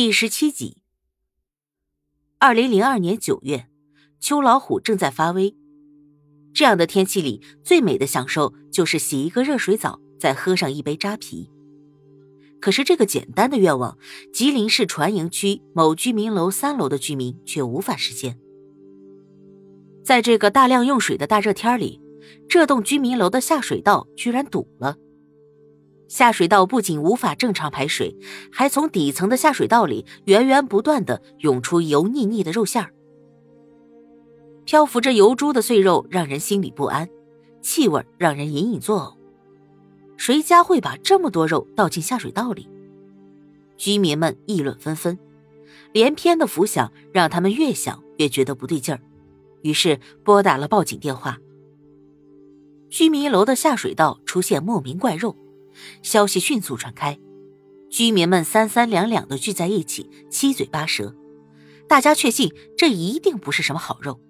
第十七集。二零零二年九月，秋老虎正在发威。这样的天气里，最美的享受就是洗一个热水澡，再喝上一杯扎啤。可是，这个简单的愿望，吉林市船营区某居民楼三楼的居民却无法实现。在这个大量用水的大热天里，这栋居民楼的下水道居然堵了。下水道不仅无法正常排水，还从底层的下水道里源源不断的涌出油腻腻的肉馅儿。漂浮着油珠的碎肉让人心里不安，气味让人隐隐作呕。谁家会把这么多肉倒进下水道里？居民们议论纷纷，连篇的浮想让他们越想越觉得不对劲儿，于是拨打了报警电话。居民楼的下水道出现莫名怪肉。消息迅速传开，居民们三三两两的聚在一起，七嘴八舌。大家确信这一定不是什么好肉。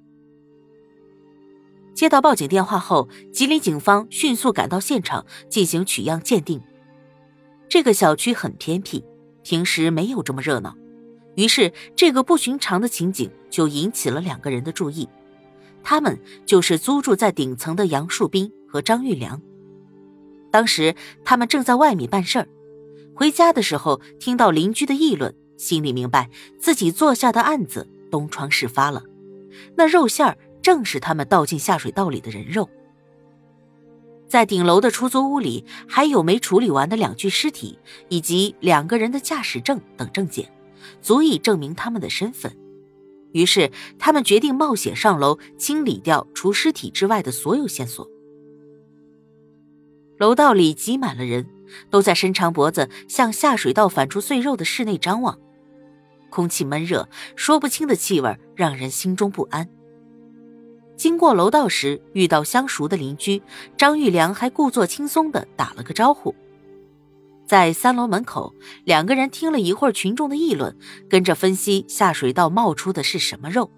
接到报警电话后，吉林警方迅速赶到现场进行取样鉴定。这个小区很偏僻，平时没有这么热闹，于是这个不寻常的情景就引起了两个人的注意。他们就是租住在顶层的杨树斌和张玉良。当时他们正在外面办事儿，回家的时候听到邻居的议论，心里明白自己做下的案子东窗事发了。那肉馅儿正是他们倒进下水道里的人肉。在顶楼的出租屋里，还有没处理完的两具尸体，以及两个人的驾驶证等证件，足以证明他们的身份。于是他们决定冒险上楼清理掉除尸体之外的所有线索。楼道里挤满了人，都在伸长脖子向下水道反出碎肉的室内张望。空气闷热，说不清的气味让人心中不安。经过楼道时，遇到相熟的邻居张玉良，还故作轻松地打了个招呼。在三楼门口，两个人听了一会儿群众的议论，跟着分析下水道冒出的是什么肉。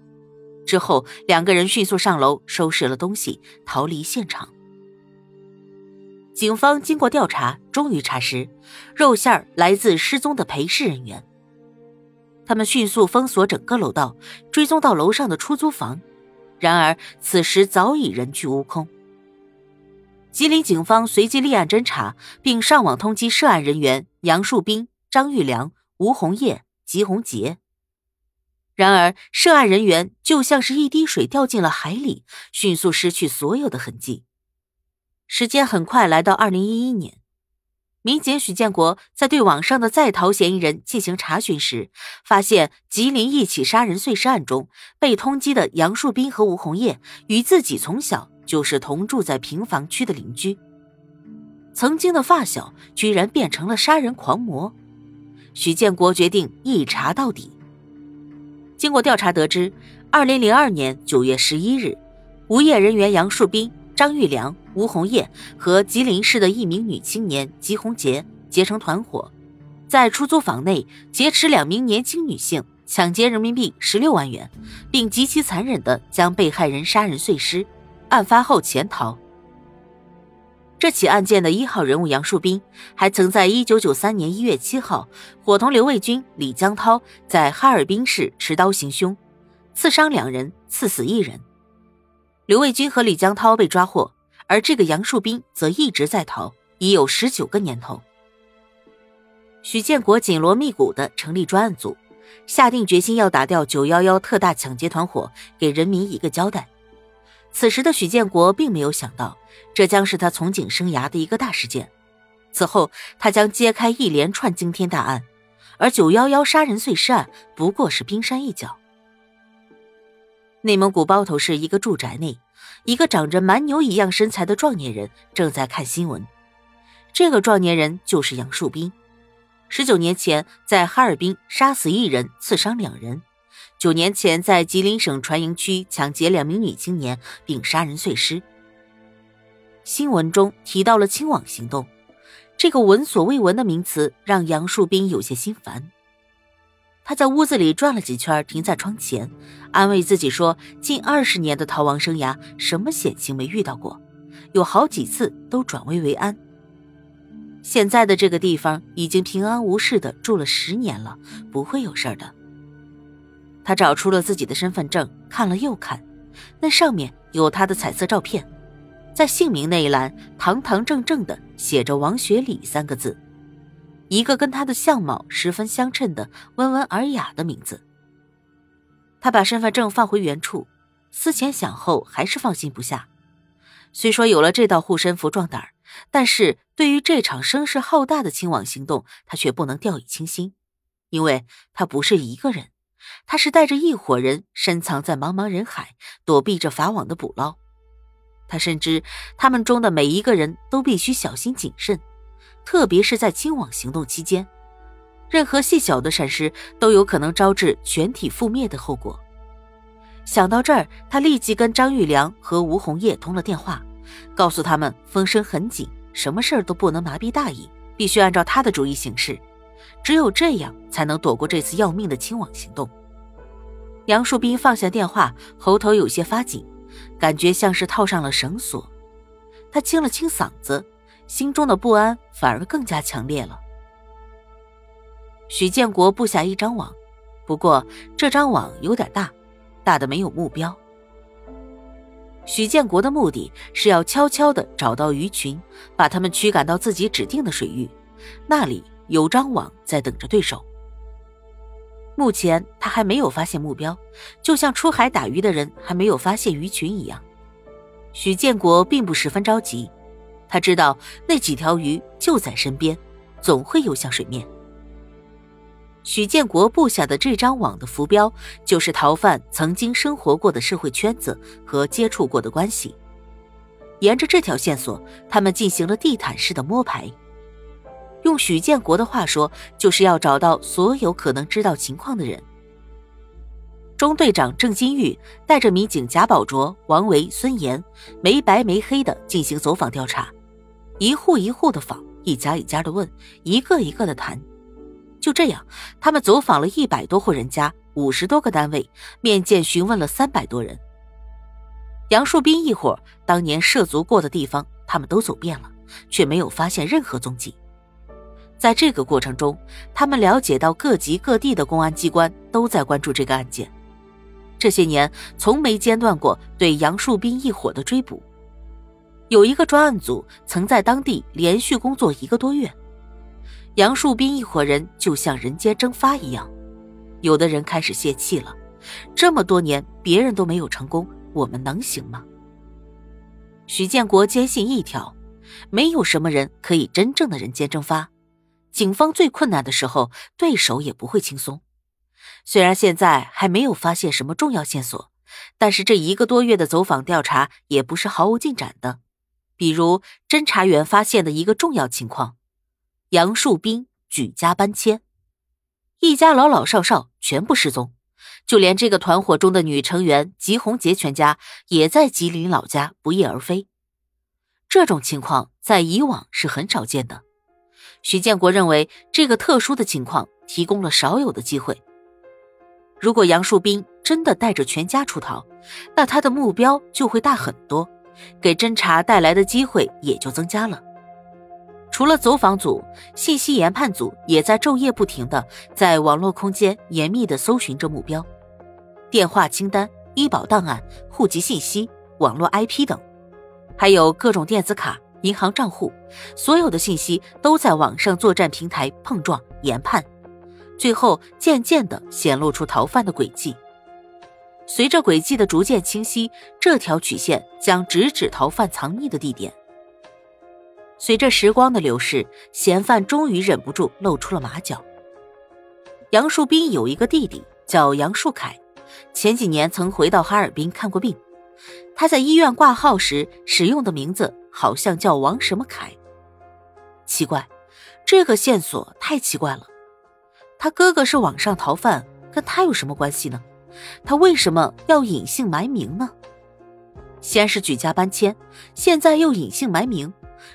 之后，两个人迅速上楼收拾了东西，逃离现场。警方经过调查，终于查实肉馅儿来自失踪的陪侍人员。他们迅速封锁整个楼道，追踪到楼上的出租房。然而此时早已人去屋空。吉林警方随即立案侦查，并上网通缉涉案人员杨树斌、张玉良、吴红叶、吉红杰。然而涉案人员就像是一滴水掉进了海里，迅速失去所有的痕迹。时间很快来到二零一一年，民警许建国在对网上的在逃嫌疑人进行查询时，发现吉林一起杀人碎尸案中被通缉的杨树斌和吴红叶与自己从小就是同住在平房区的邻居，曾经的发小居然变成了杀人狂魔。许建国决定一查到底。经过调查得知，二零零二年九月十一日，无业人员杨树斌。张玉良、吴红叶和吉林市的一名女青年吉红杰结成团伙，在出租房内劫持两名年轻女性，抢劫人民币十六万元，并极其残忍地将被害人杀人碎尸。案发后潜逃。这起案件的一号人物杨树斌，还曾在一九九三年一月七号伙同刘卫军、李江涛在哈尔滨市持刀行凶，刺伤两人，刺死一人。刘卫军和李江涛被抓获，而这个杨树斌则一直在逃，已有十九个年头。许建国紧锣密鼓地成立专案组，下定决心要打掉九幺幺特大抢劫团伙，给人民一个交代。此时的许建国并没有想到，这将是他从警生涯的一个大事件。此后，他将揭开一连串惊天大案，而九幺幺杀人碎尸案不过是冰山一角。内蒙古包头市一个住宅内，一个长着蛮牛一样身材的壮年人正在看新闻。这个壮年人就是杨树斌。十九年前在哈尔滨杀死一人，刺伤两人；九年前在吉林省船营区抢劫两名女青年，并杀人碎尸。新闻中提到了“清网行动”，这个闻所未闻的名词让杨树斌有些心烦。他在屋子里转了几圈，停在窗前，安慰自己说：“近二十年的逃亡生涯，什么险情没遇到过？有好几次都转危为安。”现在的这个地方已经平安无事的住了十年了，不会有事的。他找出了自己的身份证，看了又看，那上面有他的彩色照片，在姓名那一栏堂堂正正的写着“王学礼”三个字，一个跟他的相貌十分相称的温文尔雅的名字。他把身份证放回原处，思前想后，还是放心不下。虽说有了这道护身符壮胆，但是对于这场声势浩大的清网行动，他却不能掉以轻心，因为他不是一个人。他是带着一伙人深藏在茫茫人海，躲避着法网的捕捞。他深知他们中的每一个人都必须小心谨慎，特别是在清网行动期间，任何细小的闪失都有可能招致全体覆灭的后果。想到这儿，他立即跟张玉良和吴红叶通了电话，告诉他们风声很紧，什么事儿都不能麻痹大意，必须按照他的主意行事。只有这样，才能躲过这次要命的清网行动。杨树斌放下电话，喉头有些发紧，感觉像是套上了绳索。他清了清嗓子，心中的不安反而更加强烈了。许建国布下一张网，不过这张网有点大，大的没有目标。许建国的目的是要悄悄的找到鱼群，把他们驱赶到自己指定的水域，那里。有张网在等着对手。目前他还没有发现目标，就像出海打鱼的人还没有发现鱼群一样。许建国并不十分着急，他知道那几条鱼就在身边，总会游向水面。许建国布下的这张网的浮标，就是逃犯曾经生活过的社会圈子和接触过的关系。沿着这条线索，他们进行了地毯式的摸排。用许建国的话说，就是要找到所有可能知道情况的人。中队长郑金玉带着民警贾宝卓、王维、孙岩，没白没黑的进行走访调查，一户一户的访，一家一家的问，一个一个的谈。就这样，他们走访了一百多户人家，五十多个单位，面见询问了三百多人。杨树斌一伙当年涉足过的地方，他们都走遍了，却没有发现任何踪迹。在这个过程中，他们了解到各级各地的公安机关都在关注这个案件，这些年从没间断过对杨树斌一伙的追捕。有一个专案组曾在当地连续工作一个多月，杨树斌一伙人就像人间蒸发一样，有的人开始泄气了。这么多年别人都没有成功，我们能行吗？许建国坚信一条：没有什么人可以真正的人间蒸发。警方最困难的时候，对手也不会轻松。虽然现在还没有发现什么重要线索，但是这一个多月的走访调查也不是毫无进展的。比如侦查员发现的一个重要情况：杨树斌举家搬迁，一家老老少少全部失踪，就连这个团伙中的女成员吉红杰全家也在吉林老家不翼而飞。这种情况在以往是很少见的。徐建国认为，这个特殊的情况提供了少有的机会。如果杨树斌真的带着全家出逃，那他的目标就会大很多，给侦查带来的机会也就增加了。除了走访组，信息研判组也在昼夜不停的在网络空间严密的搜寻着目标，电话清单、医保档案、户籍信息、网络 IP 等，还有各种电子卡。银行账户，所有的信息都在网上作战平台碰撞研判，最后渐渐的显露出逃犯的轨迹。随着轨迹的逐渐清晰，这条曲线将直指逃犯藏匿的地点。随着时光的流逝，嫌犯终于忍不住露出了马脚。杨树斌有一个弟弟叫杨树凯，前几年曾回到哈尔滨看过病。他在医院挂号时使用的名字。好像叫王什么凯，奇怪，这个线索太奇怪了。他哥哥是网上逃犯，跟他有什么关系呢？他为什么要隐姓埋名呢？先是举家搬迁，现在又隐姓埋名，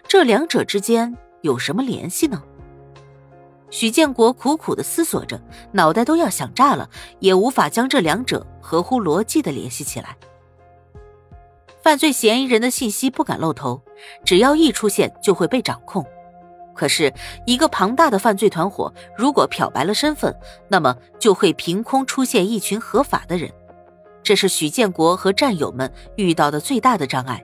这两者之间有什么联系呢？许建国苦苦的思索着，脑袋都要想炸了，也无法将这两者合乎逻辑的联系起来。犯罪嫌疑人的信息不敢露头，只要一出现就会被掌控。可是，一个庞大的犯罪团伙如果漂白了身份，那么就会凭空出现一群合法的人。这是许建国和战友们遇到的最大的障碍。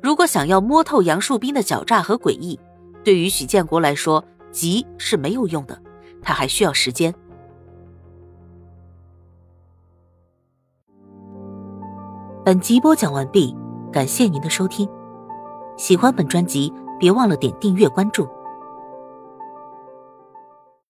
如果想要摸透杨树斌的狡诈和诡异，对于许建国来说，急是没有用的，他还需要时间。本集播讲完毕，感谢您的收听。喜欢本专辑，别忘了点订阅关注。